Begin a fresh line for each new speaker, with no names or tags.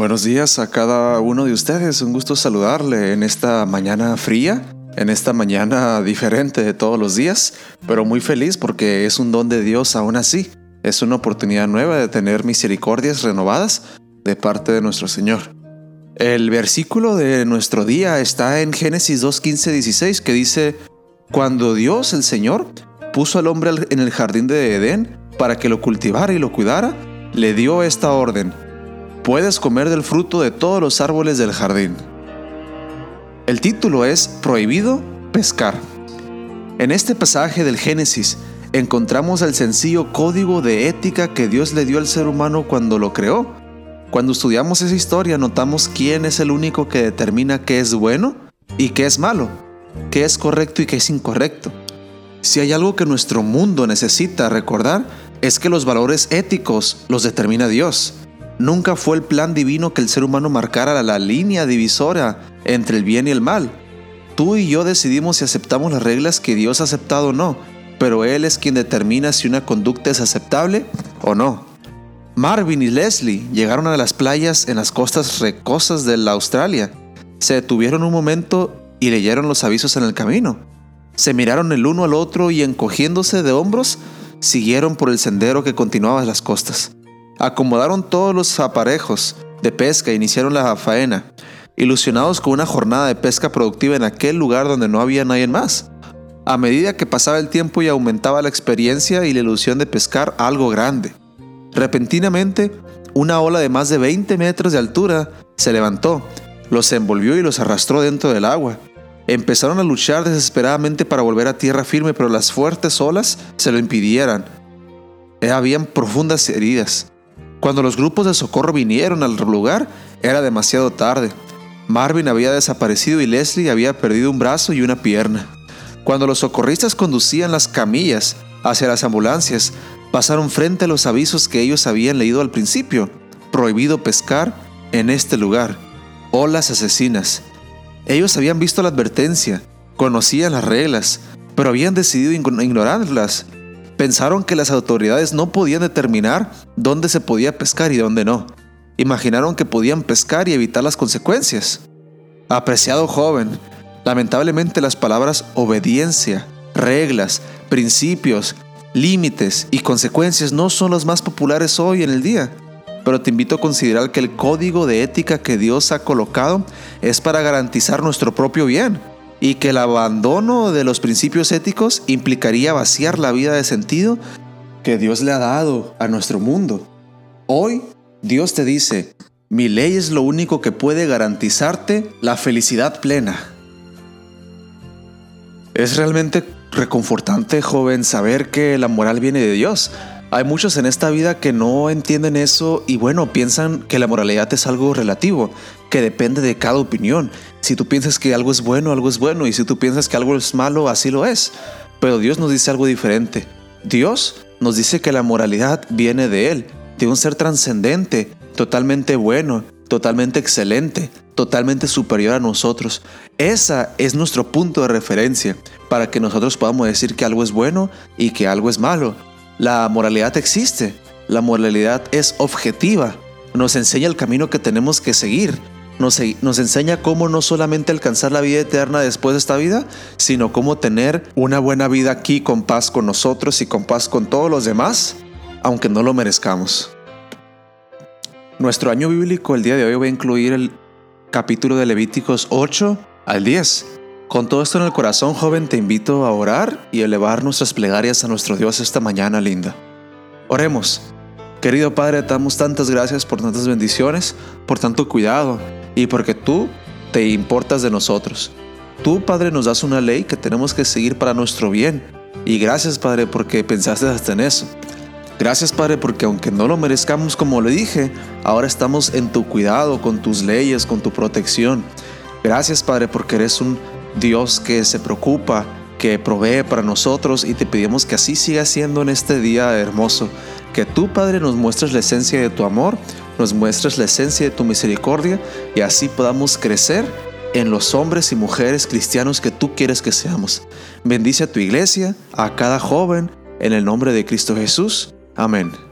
Buenos días a cada uno de ustedes. Un gusto saludarle en esta mañana fría, en esta mañana diferente de todos los días, pero muy feliz porque es un don de Dios aún así. Es una oportunidad nueva de tener misericordias renovadas de parte de nuestro Señor. El versículo de nuestro día está en Génesis 2, 15, 16 que dice, Cuando Dios el Señor puso al hombre en el jardín de Edén para que lo cultivara y lo cuidara, le dio esta orden puedes comer del fruto de todos los árboles del jardín. El título es Prohibido pescar. En este pasaje del Génesis encontramos el sencillo código de ética que Dios le dio al ser humano cuando lo creó. Cuando estudiamos esa historia notamos quién es el único que determina qué es bueno y qué es malo, qué es correcto y qué es incorrecto. Si hay algo que nuestro mundo necesita recordar es que los valores éticos los determina Dios. Nunca fue el plan divino que el ser humano marcara la línea divisora entre el bien y el mal. Tú y yo decidimos si aceptamos las reglas que Dios ha aceptado o no, pero Él es quien determina si una conducta es aceptable o no. Marvin y Leslie llegaron a las playas en las costas recosas de la Australia. Se detuvieron un momento y leyeron los avisos en el camino. Se miraron el uno al otro y encogiéndose de hombros, siguieron por el sendero que continuaba a las costas. Acomodaron todos los aparejos de pesca e iniciaron la faena, ilusionados con una jornada de pesca productiva en aquel lugar donde no había nadie más. A medida que pasaba el tiempo y aumentaba la experiencia y la ilusión de pescar algo grande. Repentinamente, una ola de más de 20 metros de altura se levantó, los envolvió y los arrastró dentro del agua. Empezaron a luchar desesperadamente para volver a tierra firme, pero las fuertes olas se lo impidieran. Habían profundas heridas. Cuando los grupos de socorro vinieron al lugar, era demasiado tarde. Marvin había desaparecido y Leslie había perdido un brazo y una pierna. Cuando los socorristas conducían las camillas hacia las ambulancias, pasaron frente a los avisos que ellos habían leído al principio. Prohibido pescar en este lugar. Olas asesinas. Ellos habían visto la advertencia, conocían las reglas, pero habían decidido ignorarlas Pensaron que las autoridades no podían determinar dónde se podía pescar y dónde no. Imaginaron que podían pescar y evitar las consecuencias. Apreciado joven, lamentablemente las palabras obediencia, reglas, principios, límites y consecuencias no son las más populares hoy en el día. Pero te invito a considerar que el código de ética que Dios ha colocado es para garantizar nuestro propio bien y que el abandono de los principios éticos implicaría vaciar la vida de sentido que Dios le ha dado a nuestro mundo. Hoy Dios te dice, mi ley es lo único que puede garantizarte la felicidad plena. Es realmente reconfortante, joven, saber que la moral viene de Dios. Hay muchos en esta vida que no entienden eso y bueno, piensan que la moralidad es algo relativo, que depende de cada opinión. Si tú piensas que algo es bueno, algo es bueno, y si tú piensas que algo es malo, así lo es. Pero Dios nos dice algo diferente. Dios nos dice que la moralidad viene de Él, de un ser trascendente, totalmente bueno, totalmente excelente, totalmente superior a nosotros. Esa es nuestro punto de referencia para que nosotros podamos decir que algo es bueno y que algo es malo. La moralidad existe, la moralidad es objetiva, nos enseña el camino que tenemos que seguir, nos, enseña cómo no solamente alcanzar la vida eterna después de esta vida, sino cómo tener una buena vida aquí con paz con nosotros y con paz con todos los demás, aunque no lo merezcamos. Nuestro año bíblico el día de hoy va a incluir el capítulo de Levíticos 8 al 10. Con todo esto en el corazón, joven, te invito a orar y elevar nuestras plegarias a nuestro Dios esta mañana linda. Oremos. Querido Padre, te damos tantas gracias por tantas bendiciones, por tanto cuidado y porque tú te importas de nosotros. Tú, Padre, nos das una ley que tenemos que seguir para nuestro bien. Y gracias, Padre, porque pensaste hasta en eso. Gracias, Padre, porque aunque no lo merezcamos como le dije, ahora estamos en tu cuidado, con tus leyes, con tu protección. Gracias, Padre, porque eres un Dios que se preocupa, que provee para nosotros y te pedimos que así siga siendo en este día hermoso. Que tú, Padre, nos muestres la esencia de tu amor, nos muestres la esencia de tu misericordia y así podamos crecer en los hombres y mujeres cristianos que tú quieres que seamos. Bendice a tu iglesia, a cada joven, en el nombre de Cristo Jesús. Amén.